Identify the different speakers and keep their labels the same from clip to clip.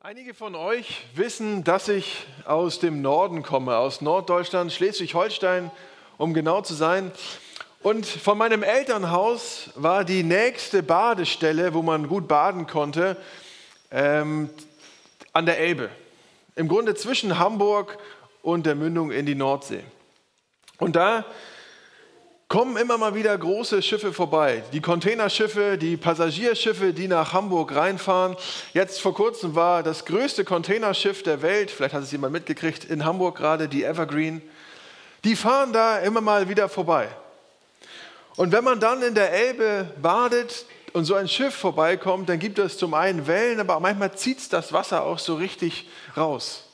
Speaker 1: Einige von euch wissen, dass ich aus dem Norden komme, aus Norddeutschland, Schleswig-Holstein, um genau zu sein. Und von meinem Elternhaus war die nächste Badestelle, wo man gut baden konnte, ähm, an der Elbe. Im Grunde zwischen Hamburg und der Mündung in die Nordsee. Und da kommen immer mal wieder große Schiffe vorbei. Die Containerschiffe, die Passagierschiffe, die nach Hamburg reinfahren. Jetzt vor kurzem war das größte Containerschiff der Welt, vielleicht hat es jemand mitgekriegt, in Hamburg gerade, die Evergreen. Die fahren da immer mal wieder vorbei. Und wenn man dann in der Elbe badet und so ein Schiff vorbeikommt, dann gibt es zum einen Wellen, aber manchmal zieht es das Wasser auch so richtig raus.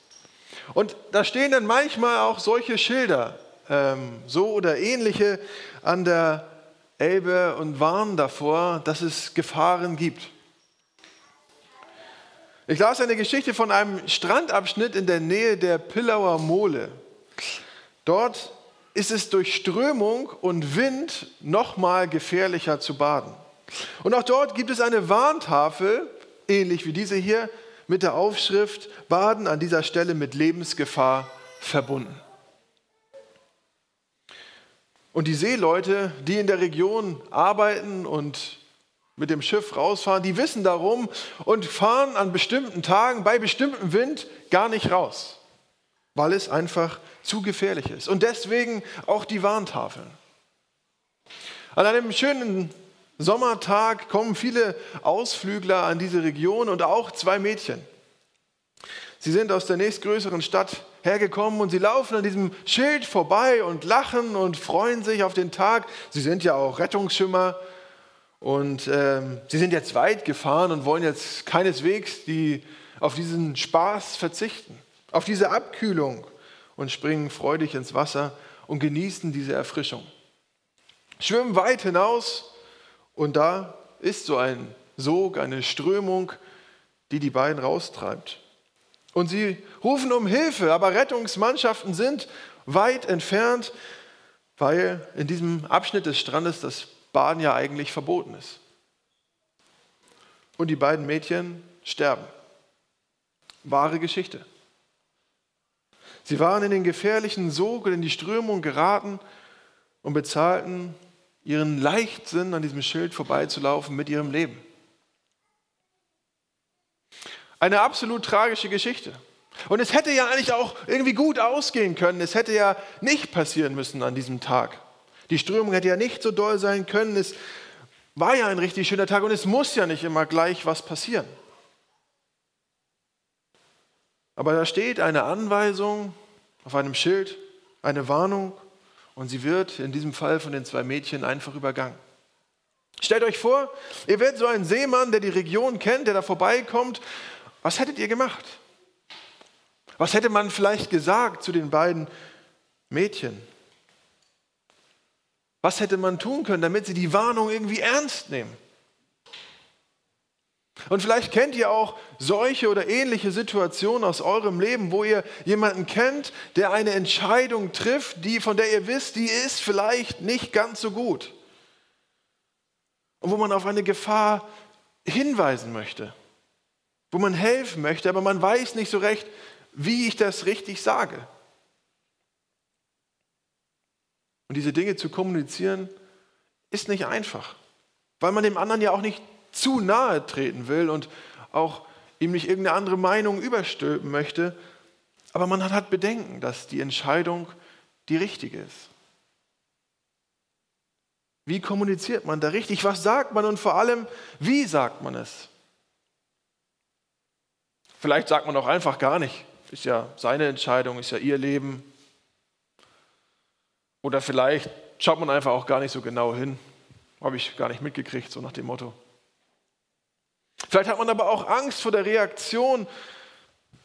Speaker 1: Und da stehen dann manchmal auch solche Schilder ähm, so oder ähnliche an der Elbe und warnen davor, dass es Gefahren gibt. Ich las eine Geschichte von einem Strandabschnitt in der Nähe der Pillauer Mole. Dort ist es durch Strömung und Wind noch mal gefährlicher zu baden. Und auch dort gibt es eine Warntafel, ähnlich wie diese hier, mit der Aufschrift Baden an dieser Stelle mit Lebensgefahr verbunden. Und die Seeleute, die in der Region arbeiten und mit dem Schiff rausfahren, die wissen darum und fahren an bestimmten Tagen bei bestimmtem Wind gar nicht raus, weil es einfach zu gefährlich ist. Und deswegen auch die Warntafeln. An einem schönen Sommertag kommen viele Ausflügler an diese Region und auch zwei Mädchen. Sie sind aus der nächstgrößeren Stadt hergekommen und sie laufen an diesem Schild vorbei und lachen und freuen sich auf den Tag. Sie sind ja auch Rettungsschimmer und ähm, sie sind jetzt weit gefahren und wollen jetzt keineswegs die, auf diesen Spaß verzichten, auf diese Abkühlung und springen freudig ins Wasser und genießen diese Erfrischung. Schwimmen weit hinaus und da ist so ein Sog, eine Strömung, die die beiden raustreibt. Und sie rufen um Hilfe, aber Rettungsmannschaften sind weit entfernt, weil in diesem Abschnitt des Strandes das Baden ja eigentlich verboten ist. Und die beiden Mädchen sterben. Wahre Geschichte. Sie waren in den gefährlichen Sog und in die Strömung geraten und bezahlten ihren Leichtsinn, an diesem Schild vorbeizulaufen, mit ihrem Leben. Eine absolut tragische Geschichte. Und es hätte ja eigentlich auch irgendwie gut ausgehen können. Es hätte ja nicht passieren müssen an diesem Tag. Die Strömung hätte ja nicht so doll sein können. Es war ja ein richtig schöner Tag und es muss ja nicht immer gleich was passieren. Aber da steht eine Anweisung auf einem Schild, eine Warnung und sie wird in diesem Fall von den zwei Mädchen einfach übergangen. Stellt euch vor, ihr werdet so ein Seemann, der die Region kennt, der da vorbeikommt was hättet ihr gemacht? Was hätte man vielleicht gesagt zu den beiden Mädchen? Was hätte man tun können, damit sie die Warnung irgendwie ernst nehmen? Und vielleicht kennt ihr auch solche oder ähnliche Situationen aus eurem Leben, wo ihr jemanden kennt, der eine Entscheidung trifft, die, von der ihr wisst, die ist vielleicht nicht ganz so gut. Und wo man auf eine Gefahr hinweisen möchte wo man helfen möchte, aber man weiß nicht so recht, wie ich das richtig sage. Und diese Dinge zu kommunizieren, ist nicht einfach, weil man dem anderen ja auch nicht zu nahe treten will und auch ihm nicht irgendeine andere Meinung überstülpen möchte. Aber man hat Bedenken, dass die Entscheidung die richtige ist. Wie kommuniziert man da richtig? Was sagt man und vor allem, wie sagt man es? Vielleicht sagt man auch einfach gar nicht. Ist ja seine Entscheidung, ist ja ihr Leben. Oder vielleicht schaut man einfach auch gar nicht so genau hin. Habe ich gar nicht mitgekriegt, so nach dem Motto. Vielleicht hat man aber auch Angst vor der Reaktion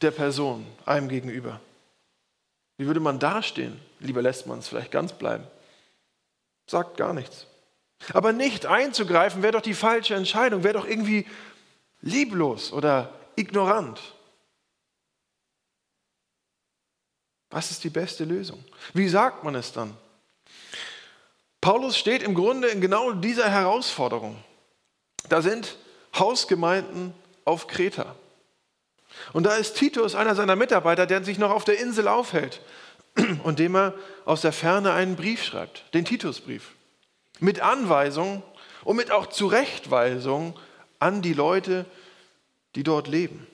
Speaker 1: der Person einem gegenüber. Wie würde man dastehen? Lieber lässt man es vielleicht ganz bleiben. Sagt gar nichts. Aber nicht einzugreifen wäre doch die falsche Entscheidung, wäre doch irgendwie lieblos oder ignorant. Was ist die beste Lösung? Wie sagt man es dann? Paulus steht im Grunde in genau dieser Herausforderung. Da sind Hausgemeinden auf Kreta. Und da ist Titus, einer seiner Mitarbeiter, der sich noch auf der Insel aufhält und dem er aus der Ferne einen Brief schreibt, den Titusbrief, mit Anweisung und mit auch Zurechtweisung an die Leute, die dort leben.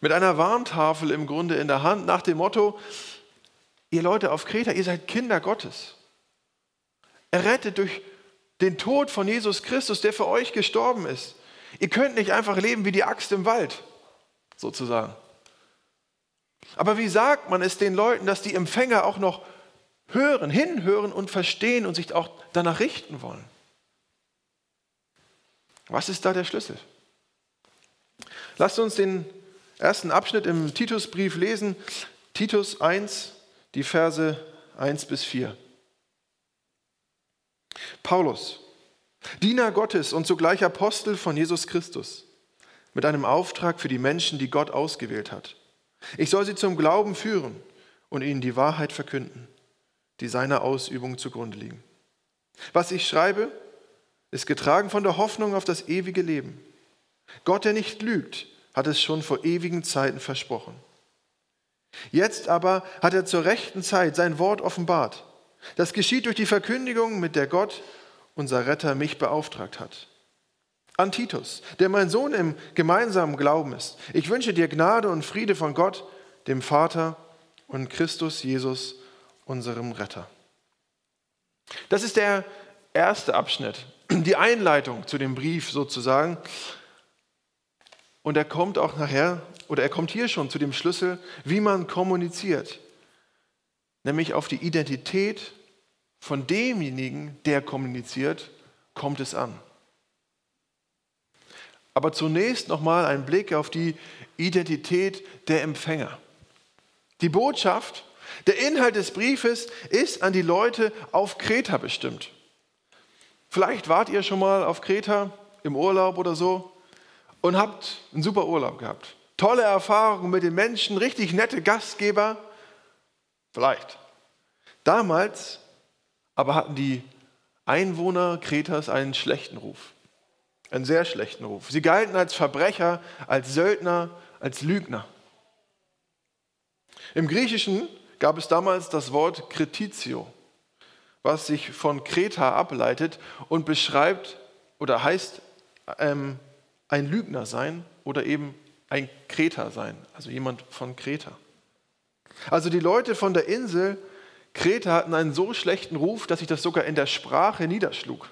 Speaker 1: Mit einer Warntafel im Grunde in der Hand nach dem Motto, ihr Leute auf Kreta, ihr seid Kinder Gottes. Errettet durch den Tod von Jesus Christus, der für euch gestorben ist. Ihr könnt nicht einfach leben wie die Axt im Wald, sozusagen. Aber wie sagt man es den Leuten, dass die Empfänger auch noch hören, hinhören und verstehen und sich auch danach richten wollen? Was ist da der Schlüssel? Lasst uns den ersten Abschnitt im Titusbrief lesen. Titus 1, die Verse 1 bis 4. Paulus, Diener Gottes und zugleich Apostel von Jesus Christus, mit einem Auftrag für die Menschen, die Gott ausgewählt hat. Ich soll sie zum Glauben führen und ihnen die Wahrheit verkünden, die seiner Ausübung zugrunde liegen. Was ich schreibe, ist getragen von der Hoffnung auf das ewige Leben. Gott, der nicht lügt, hat es schon vor ewigen Zeiten versprochen. Jetzt aber hat er zur rechten Zeit sein Wort offenbart. Das geschieht durch die Verkündigung, mit der Gott, unser Retter, mich beauftragt hat. An Titus, der mein Sohn im gemeinsamen Glauben ist. Ich wünsche dir Gnade und Friede von Gott, dem Vater und Christus Jesus, unserem Retter. Das ist der erste Abschnitt, die Einleitung zu dem Brief sozusagen. Und er kommt auch nachher, oder er kommt hier schon zu dem Schlüssel, wie man kommuniziert nämlich auf die Identität von demjenigen, der kommuniziert, kommt es an. Aber zunächst nochmal ein Blick auf die Identität der Empfänger. Die Botschaft, der Inhalt des Briefes ist an die Leute auf Kreta bestimmt. Vielleicht wart ihr schon mal auf Kreta im Urlaub oder so und habt einen super Urlaub gehabt. Tolle Erfahrungen mit den Menschen, richtig nette Gastgeber. Vielleicht. Damals aber hatten die Einwohner Kretas einen schlechten Ruf. Einen sehr schlechten Ruf. Sie galten als Verbrecher, als Söldner, als Lügner. Im Griechischen gab es damals das Wort Kretitio, was sich von Kreta ableitet und beschreibt oder heißt ähm, ein Lügner sein oder eben ein Kreter sein, also jemand von Kreta. Also die Leute von der Insel Kreta hatten einen so schlechten Ruf, dass sich das sogar in der Sprache niederschlug.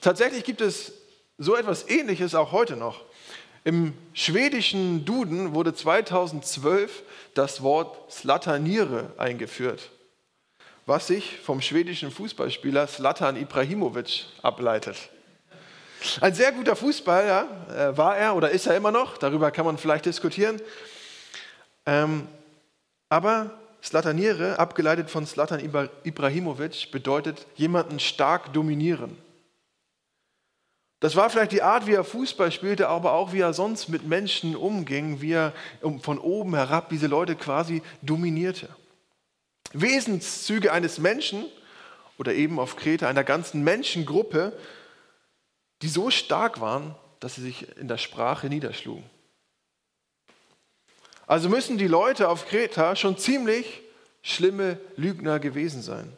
Speaker 1: Tatsächlich gibt es so etwas Ähnliches auch heute noch. Im schwedischen Duden wurde 2012 das Wort Slataniere eingeführt, was sich vom schwedischen Fußballspieler Slatan Ibrahimovic ableitet. Ein sehr guter Fußballer äh, war er oder ist er immer noch, darüber kann man vielleicht diskutieren. Ähm, aber Slataniere, abgeleitet von Slatan Ibrahimovic, bedeutet jemanden stark dominieren. Das war vielleicht die Art, wie er Fußball spielte, aber auch wie er sonst mit Menschen umging, wie er von oben herab diese Leute quasi dominierte. Wesenszüge eines Menschen oder eben auf Kreta einer ganzen Menschengruppe, die so stark waren, dass sie sich in der Sprache niederschlugen. Also müssen die Leute auf Kreta schon ziemlich schlimme Lügner gewesen sein.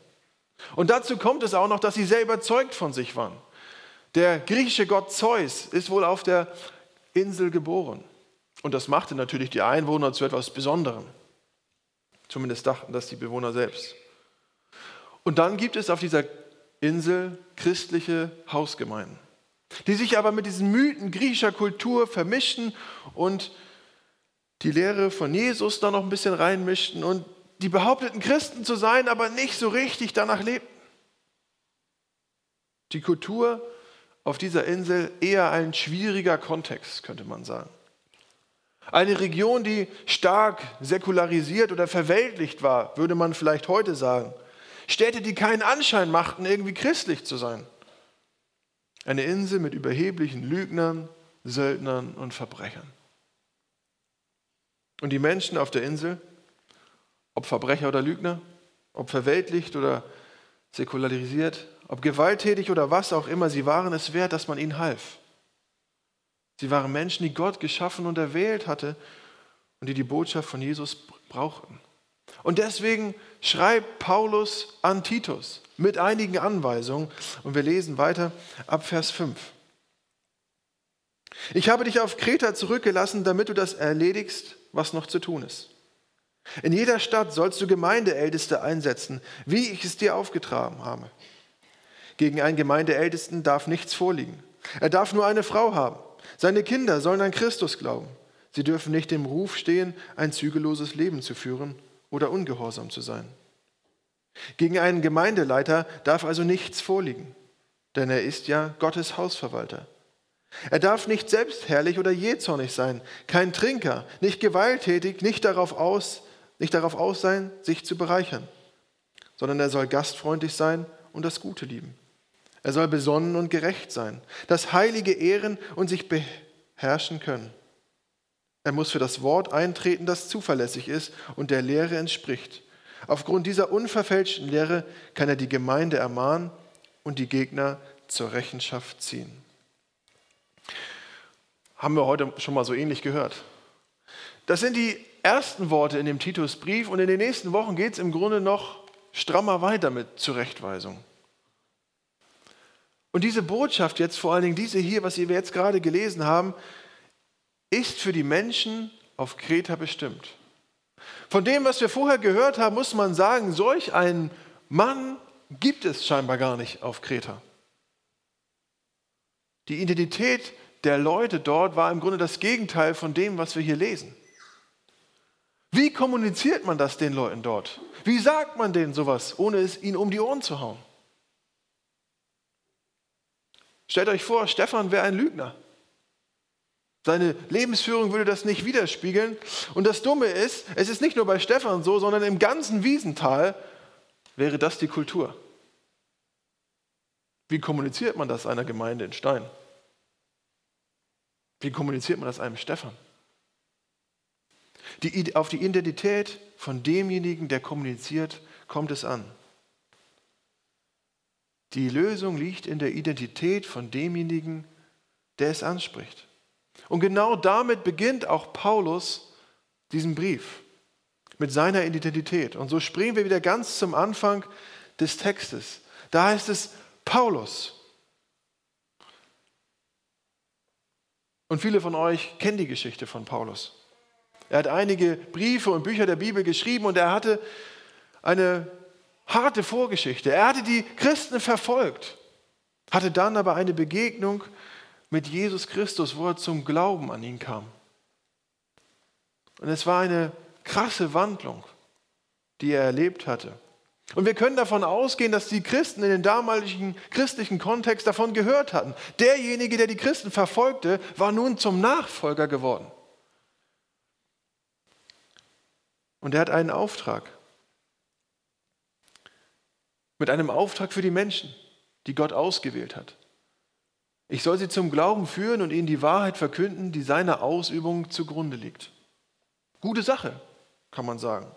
Speaker 1: Und dazu kommt es auch noch, dass sie sehr überzeugt von sich waren. Der griechische Gott Zeus ist wohl auf der Insel geboren. Und das machte natürlich die Einwohner zu etwas Besonderem. Zumindest dachten das die Bewohner selbst. Und dann gibt es auf dieser Insel christliche Hausgemeinden, die sich aber mit diesen Mythen griechischer Kultur vermischen und die Lehre von Jesus da noch ein bisschen reinmischten und die behaupteten Christen zu sein, aber nicht so richtig danach lebten. Die Kultur auf dieser Insel eher ein schwieriger Kontext, könnte man sagen. Eine Region, die stark säkularisiert oder verweltlicht war, würde man vielleicht heute sagen. Städte, die keinen Anschein machten, irgendwie christlich zu sein. Eine Insel mit überheblichen Lügnern, Söldnern und Verbrechern. Und die Menschen auf der Insel, ob Verbrecher oder Lügner, ob verweltlicht oder säkularisiert, ob gewalttätig oder was auch immer, sie waren es wert, dass man ihnen half. Sie waren Menschen, die Gott geschaffen und erwählt hatte und die die Botschaft von Jesus brauchten. Und deswegen schreibt Paulus an Titus mit einigen Anweisungen. Und wir lesen weiter ab Vers 5. Ich habe dich auf Kreta zurückgelassen, damit du das erledigst, was noch zu tun ist. In jeder Stadt sollst du Gemeindeälteste einsetzen, wie ich es dir aufgetragen habe. Gegen einen Gemeindeältesten darf nichts vorliegen. Er darf nur eine Frau haben. Seine Kinder sollen an Christus glauben. Sie dürfen nicht im Ruf stehen, ein zügelloses Leben zu führen oder ungehorsam zu sein. Gegen einen Gemeindeleiter darf also nichts vorliegen, denn er ist ja Gottes Hausverwalter. Er darf nicht selbstherrlich oder jähzornig sein, kein Trinker, nicht gewalttätig, nicht darauf aus, nicht darauf aus sein, sich zu bereichern, sondern er soll gastfreundlich sein und das Gute lieben. Er soll besonnen und gerecht sein, das Heilige ehren und sich beherrschen können. Er muss für das Wort eintreten, das zuverlässig ist und der Lehre entspricht. Aufgrund dieser unverfälschten Lehre kann er die Gemeinde ermahnen und die Gegner zur Rechenschaft ziehen. Haben wir heute schon mal so ähnlich gehört. Das sind die ersten Worte in dem Titusbrief und in den nächsten Wochen geht es im Grunde noch strammer weiter mit Zurechtweisung. Und diese Botschaft jetzt, vor allen Dingen diese hier, was wir jetzt gerade gelesen haben, ist für die Menschen auf Kreta bestimmt. Von dem, was wir vorher gehört haben, muss man sagen, solch einen Mann gibt es scheinbar gar nicht auf Kreta. Die Identität der Leute dort war im Grunde das Gegenteil von dem, was wir hier lesen. Wie kommuniziert man das den Leuten dort? Wie sagt man denen sowas, ohne es ihnen um die Ohren zu hauen? Stellt euch vor, Stefan wäre ein Lügner. Seine Lebensführung würde das nicht widerspiegeln. Und das Dumme ist, es ist nicht nur bei Stefan so, sondern im ganzen Wiesental wäre das die Kultur. Wie kommuniziert man das einer Gemeinde in Stein? Wie kommuniziert man das einem Stefan? Die, auf die Identität von demjenigen, der kommuniziert, kommt es an. Die Lösung liegt in der Identität von demjenigen, der es anspricht. Und genau damit beginnt auch Paulus diesen Brief mit seiner Identität. Und so springen wir wieder ganz zum Anfang des Textes. Da heißt es Paulus. Und viele von euch kennen die Geschichte von Paulus. Er hat einige Briefe und Bücher der Bibel geschrieben und er hatte eine harte Vorgeschichte. Er hatte die Christen verfolgt, hatte dann aber eine Begegnung mit Jesus Christus, wo er zum Glauben an ihn kam. Und es war eine krasse Wandlung, die er erlebt hatte. Und wir können davon ausgehen, dass die Christen in den damaligen christlichen Kontext davon gehört hatten. Derjenige, der die Christen verfolgte, war nun zum Nachfolger geworden. Und er hat einen Auftrag. Mit einem Auftrag für die Menschen, die Gott ausgewählt hat. Ich soll sie zum Glauben führen und ihnen die Wahrheit verkünden, die seiner Ausübung zugrunde liegt. Gute Sache, kann man sagen.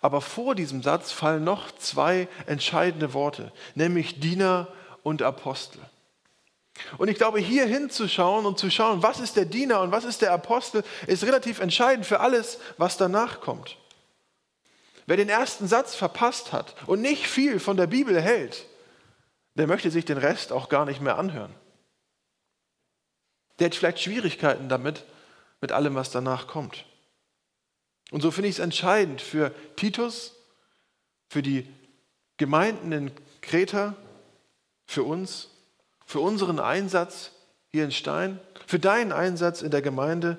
Speaker 1: Aber vor diesem Satz fallen noch zwei entscheidende Worte, nämlich Diener und Apostel. Und ich glaube, hier hinzuschauen und zu schauen, was ist der Diener und was ist der Apostel, ist relativ entscheidend für alles, was danach kommt. Wer den ersten Satz verpasst hat und nicht viel von der Bibel hält, der möchte sich den Rest auch gar nicht mehr anhören. Der hat vielleicht Schwierigkeiten damit, mit allem, was danach kommt. Und so finde ich es entscheidend für Titus, für die Gemeinden in Kreta, für uns, für unseren Einsatz hier in Stein, für deinen Einsatz in der Gemeinde,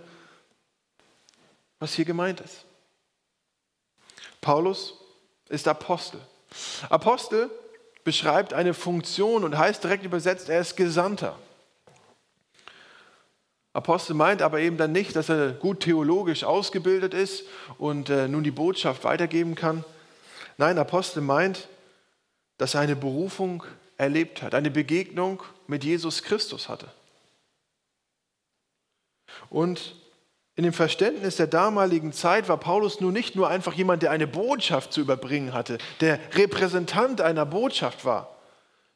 Speaker 1: was hier gemeint ist. Paulus ist Apostel. Apostel beschreibt eine Funktion und heißt direkt übersetzt, er ist Gesandter. Apostel meint aber eben dann nicht, dass er gut theologisch ausgebildet ist und äh, nun die Botschaft weitergeben kann. Nein, Apostel meint, dass er eine Berufung erlebt hat, eine Begegnung mit Jesus Christus hatte. Und in dem Verständnis der damaligen Zeit war Paulus nun nicht nur einfach jemand, der eine Botschaft zu überbringen hatte, der Repräsentant einer Botschaft war,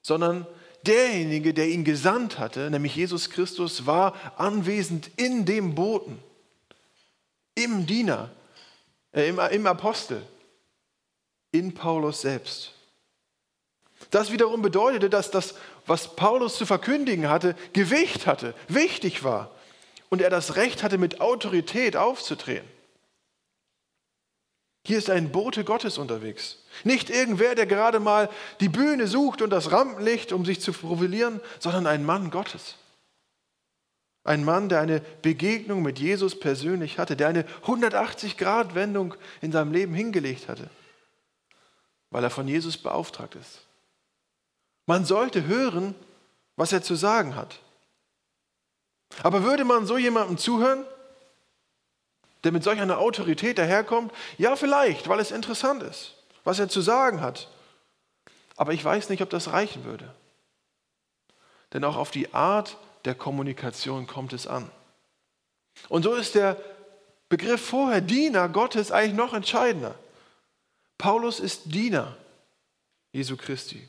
Speaker 1: sondern derjenige, der ihn gesandt hatte, nämlich Jesus Christus, war anwesend in dem Boten, im Diener, äh, im, im Apostel, in Paulus selbst. Das wiederum bedeutete, dass das, was Paulus zu verkündigen hatte, Gewicht hatte, wichtig war und er das Recht hatte, mit Autorität aufzutreten. Hier ist ein Bote Gottes unterwegs. Nicht irgendwer, der gerade mal die Bühne sucht und das Rampenlicht, um sich zu profilieren, sondern ein Mann Gottes. Ein Mann, der eine Begegnung mit Jesus persönlich hatte, der eine 180-Grad-Wendung in seinem Leben hingelegt hatte, weil er von Jesus beauftragt ist. Man sollte hören, was er zu sagen hat. Aber würde man so jemandem zuhören, der mit solch einer Autorität daherkommt? Ja, vielleicht, weil es interessant ist, was er zu sagen hat. Aber ich weiß nicht, ob das reichen würde. Denn auch auf die Art der Kommunikation kommt es an. Und so ist der Begriff vorher Diener Gottes eigentlich noch entscheidender. Paulus ist Diener Jesu Christi.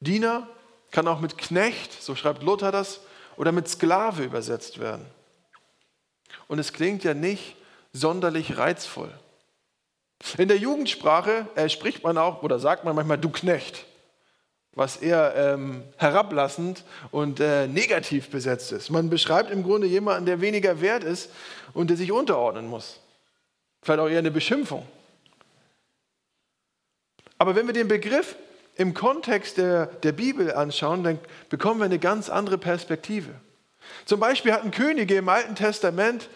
Speaker 1: Diener kann auch mit Knecht, so schreibt Luther das, oder mit Sklave übersetzt werden. Und es klingt ja nicht sonderlich reizvoll. In der Jugendsprache äh, spricht man auch oder sagt man manchmal du Knecht, was eher ähm, herablassend und äh, negativ besetzt ist. Man beschreibt im Grunde jemanden, der weniger wert ist und der sich unterordnen muss. Vielleicht auch eher eine Beschimpfung. Aber wenn wir den Begriff im Kontext der, der Bibel anschauen, dann bekommen wir eine ganz andere Perspektive. Zum Beispiel hatten Könige im Alten Testament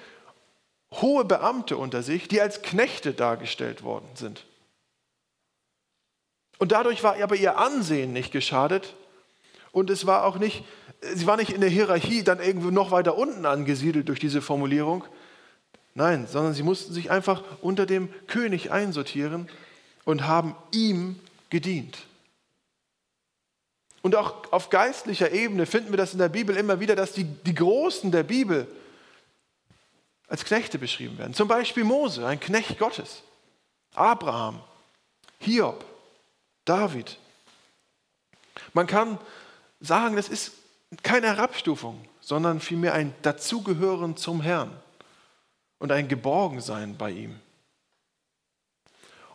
Speaker 1: hohe Beamte unter sich, die als Knechte dargestellt worden sind. Und dadurch war aber ihr Ansehen nicht geschadet und es war auch nicht, sie war nicht in der Hierarchie dann irgendwo noch weiter unten angesiedelt durch diese Formulierung. Nein, sondern sie mussten sich einfach unter dem König einsortieren und haben ihm gedient. Und auch auf geistlicher Ebene finden wir das in der Bibel immer wieder, dass die, die Großen der Bibel als Knechte beschrieben werden. Zum Beispiel Mose, ein Knecht Gottes. Abraham, Hiob, David. Man kann sagen, das ist keine Herabstufung, sondern vielmehr ein Dazugehören zum Herrn und ein Geborgensein bei ihm.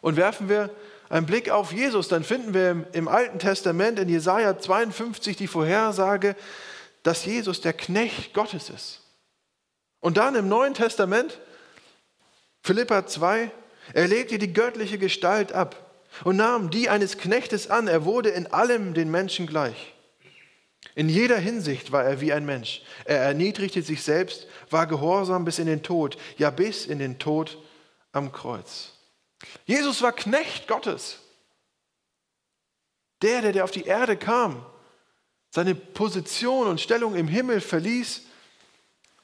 Speaker 1: Und werfen wir einen Blick auf Jesus, dann finden wir im Alten Testament in Jesaja 52 die Vorhersage, dass Jesus der Knecht Gottes ist. Und dann im Neuen Testament, Philippa 2, er legte die göttliche Gestalt ab und nahm die eines Knechtes an. Er wurde in allem den Menschen gleich. In jeder Hinsicht war er wie ein Mensch. Er erniedrigte sich selbst, war gehorsam bis in den Tod, ja bis in den Tod am Kreuz. Jesus war Knecht Gottes. Der, der, der auf die Erde kam, seine Position und Stellung im Himmel verließ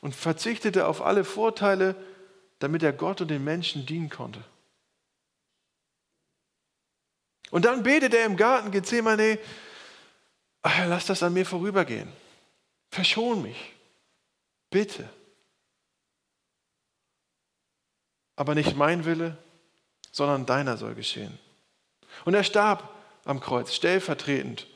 Speaker 1: und verzichtete auf alle Vorteile, damit er Gott und den Menschen dienen konnte. Und dann betet er im Garten Gethsemane, lass das an mir vorübergehen. Verschon mich. Bitte. Aber nicht mein Wille, sondern deiner soll geschehen. Und er starb am Kreuz, stellvertretend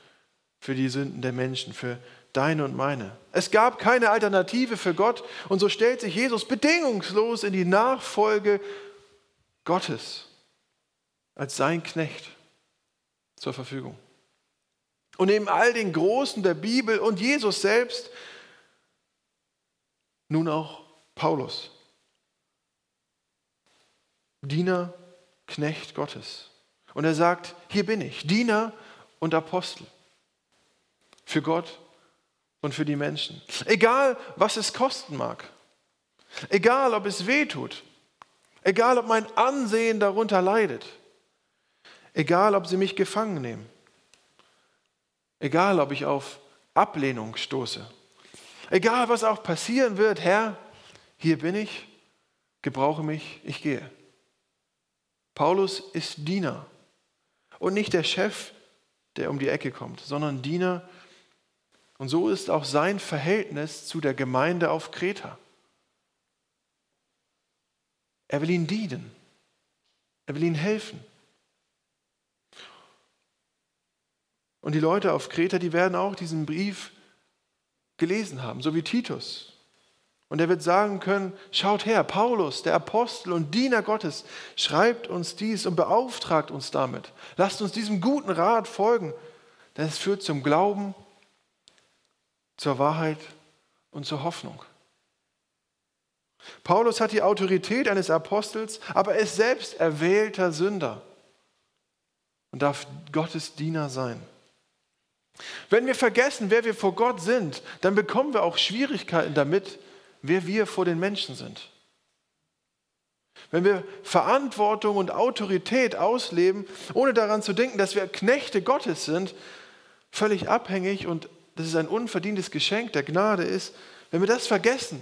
Speaker 1: für die Sünden der Menschen, für deine und meine. Es gab keine Alternative für Gott und so stellt sich Jesus bedingungslos in die Nachfolge Gottes als sein Knecht zur Verfügung. Und neben all den Großen der Bibel und Jesus selbst nun auch Paulus, Diener Knecht Gottes. Und er sagt, hier bin ich, Diener und Apostel für Gott und für die Menschen. Egal, was es kosten mag. Egal, ob es weh tut. Egal, ob mein Ansehen darunter leidet. Egal, ob sie mich gefangen nehmen. Egal, ob ich auf Ablehnung stoße. Egal, was auch passieren wird, Herr, hier bin ich, gebrauche mich, ich gehe. Paulus ist Diener und nicht der Chef, der um die Ecke kommt, sondern Diener. Und so ist auch sein Verhältnis zu der Gemeinde auf Kreta. Er will ihnen dienen. Er will ihnen helfen. Und die Leute auf Kreta, die werden auch diesen Brief gelesen haben, so wie Titus. Und er wird sagen können, schaut her, Paulus, der Apostel und Diener Gottes, schreibt uns dies und beauftragt uns damit. Lasst uns diesem guten Rat folgen, denn es führt zum Glauben, zur Wahrheit und zur Hoffnung. Paulus hat die Autorität eines Apostels, aber er ist selbst erwählter Sünder und darf Gottes Diener sein. Wenn wir vergessen, wer wir vor Gott sind, dann bekommen wir auch Schwierigkeiten damit, wer wir vor den Menschen sind. Wenn wir Verantwortung und Autorität ausleben, ohne daran zu denken, dass wir Knechte Gottes sind, völlig abhängig und dass es ein unverdientes Geschenk der Gnade ist, wenn wir das vergessen,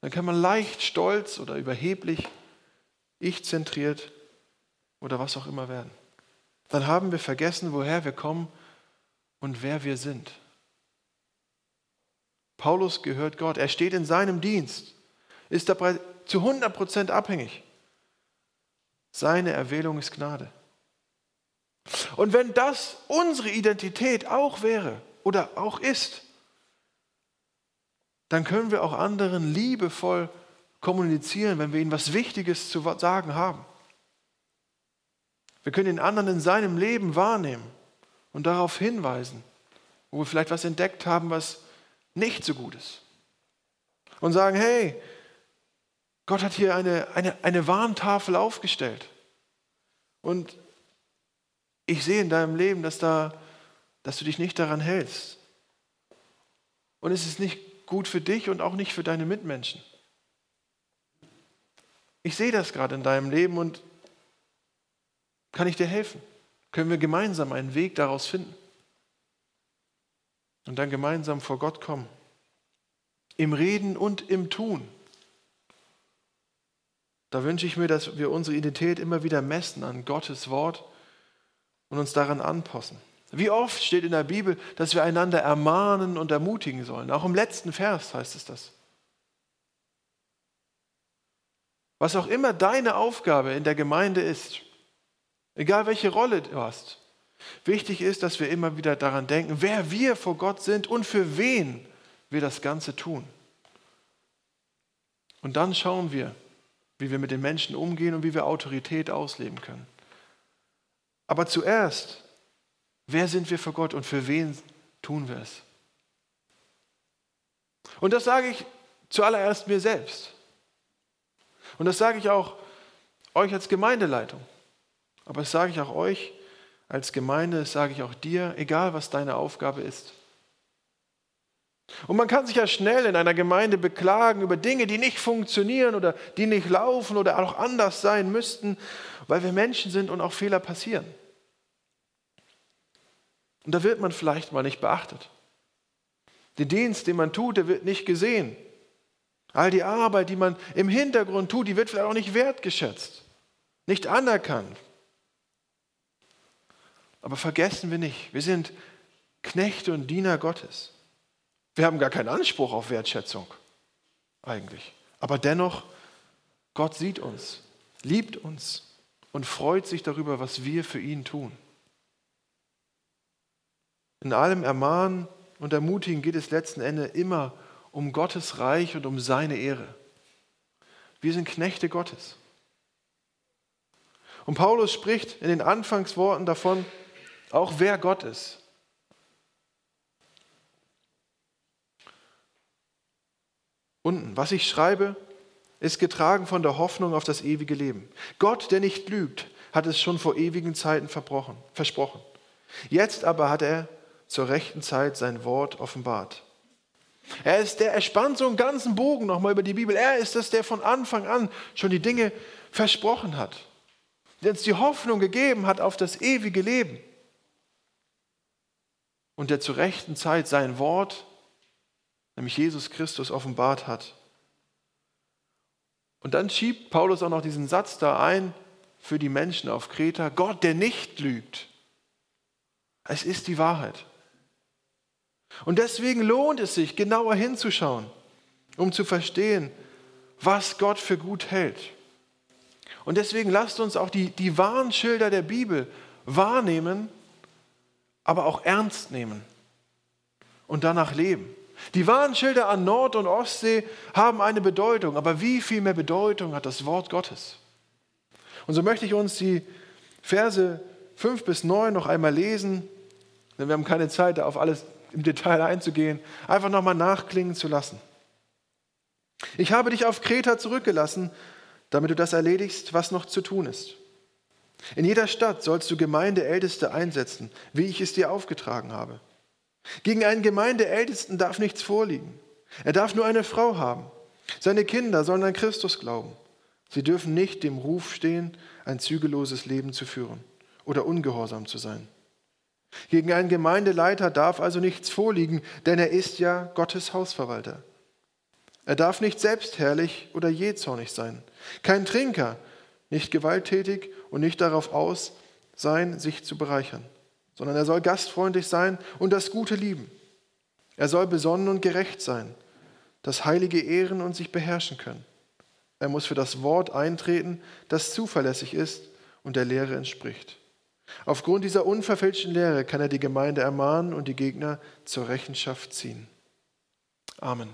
Speaker 1: dann kann man leicht stolz oder überheblich, ich-zentriert oder was auch immer werden. Dann haben wir vergessen, woher wir kommen und wer wir sind. Paulus gehört Gott. Er steht in seinem Dienst, ist dabei zu 100% abhängig. Seine Erwählung ist Gnade. Und wenn das unsere Identität auch wäre oder auch ist, dann können wir auch anderen liebevoll kommunizieren, wenn wir ihnen was Wichtiges zu sagen haben. Wir können den anderen in seinem Leben wahrnehmen und darauf hinweisen, wo wir vielleicht was entdeckt haben, was nicht so gut ist. Und sagen, hey, Gott hat hier eine, eine, eine Warntafel aufgestellt. Und ich sehe in deinem Leben, dass, da, dass du dich nicht daran hältst. Und es ist nicht gut für dich und auch nicht für deine Mitmenschen. Ich sehe das gerade in deinem Leben und kann ich dir helfen? Können wir gemeinsam einen Weg daraus finden? Und dann gemeinsam vor Gott kommen. Im Reden und im Tun. Da wünsche ich mir, dass wir unsere Identität immer wieder messen an Gottes Wort und uns daran anpassen. Wie oft steht in der Bibel, dass wir einander ermahnen und ermutigen sollen. Auch im letzten Vers heißt es das. Was auch immer deine Aufgabe in der Gemeinde ist, egal welche Rolle du hast, Wichtig ist, dass wir immer wieder daran denken, wer wir vor Gott sind und für wen wir das Ganze tun. Und dann schauen wir, wie wir mit den Menschen umgehen und wie wir Autorität ausleben können. Aber zuerst, wer sind wir vor Gott und für wen tun wir es? Und das sage ich zuallererst mir selbst. Und das sage ich auch euch als Gemeindeleitung. Aber das sage ich auch euch als Gemeinde, sage ich auch dir, egal was deine Aufgabe ist. Und man kann sich ja schnell in einer Gemeinde beklagen über Dinge, die nicht funktionieren oder die nicht laufen oder auch anders sein müssten, weil wir Menschen sind und auch Fehler passieren. Und da wird man vielleicht mal nicht beachtet. Der Dienst, den man tut, der wird nicht gesehen. All die Arbeit, die man im Hintergrund tut, die wird vielleicht auch nicht wertgeschätzt, nicht anerkannt. Aber vergessen wir nicht, wir sind Knechte und Diener Gottes. Wir haben gar keinen Anspruch auf Wertschätzung eigentlich. Aber dennoch, Gott sieht uns, liebt uns und freut sich darüber, was wir für ihn tun. In allem Ermahnen und Ermutigen geht es letzten Endes immer um Gottes Reich und um seine Ehre. Wir sind Knechte Gottes. Und Paulus spricht in den Anfangsworten davon, auch wer Gott ist. Unten, was ich schreibe, ist getragen von der Hoffnung auf das ewige Leben. Gott, der nicht lügt, hat es schon vor ewigen Zeiten versprochen. Jetzt aber hat er zur rechten Zeit sein Wort offenbart. Er ist der, er spannt so einen ganzen Bogen nochmal über die Bibel. Er ist es, der von Anfang an schon die Dinge versprochen hat, der uns die Hoffnung gegeben hat auf das ewige Leben und der zur rechten Zeit sein Wort, nämlich Jesus Christus, offenbart hat. Und dann schiebt Paulus auch noch diesen Satz da ein für die Menschen auf Kreta, Gott, der nicht lügt. Es ist die Wahrheit. Und deswegen lohnt es sich, genauer hinzuschauen, um zu verstehen, was Gott für gut hält. Und deswegen lasst uns auch die, die Warnschilder der Bibel wahrnehmen aber auch ernst nehmen und danach leben. Die Warnschilder an Nord- und Ostsee haben eine Bedeutung, aber wie viel mehr Bedeutung hat das Wort Gottes? Und so möchte ich uns die Verse 5 bis 9 noch einmal lesen, denn wir haben keine Zeit, da auf alles im Detail einzugehen, einfach nochmal nachklingen zu lassen. Ich habe dich auf Kreta zurückgelassen, damit du das erledigst, was noch zu tun ist. In jeder Stadt sollst du Gemeindeälteste einsetzen, wie ich es dir aufgetragen habe. Gegen einen Gemeindeältesten darf nichts vorliegen. Er darf nur eine Frau haben. Seine Kinder sollen an Christus glauben. Sie dürfen nicht dem Ruf stehen, ein zügelloses Leben zu führen oder ungehorsam zu sein. Gegen einen Gemeindeleiter darf also nichts vorliegen, denn er ist ja Gottes Hausverwalter. Er darf nicht selbstherrlich oder jähzornig sein, kein Trinker, nicht gewalttätig und nicht darauf aus sein, sich zu bereichern sondern er soll gastfreundlich sein und das Gute lieben. Er soll besonnen und gerecht sein, das Heilige ehren und sich beherrschen können. Er muss für das Wort eintreten, das zuverlässig ist und der Lehre entspricht. Aufgrund dieser unverfälschten Lehre kann er die Gemeinde ermahnen und die Gegner zur Rechenschaft ziehen. Amen.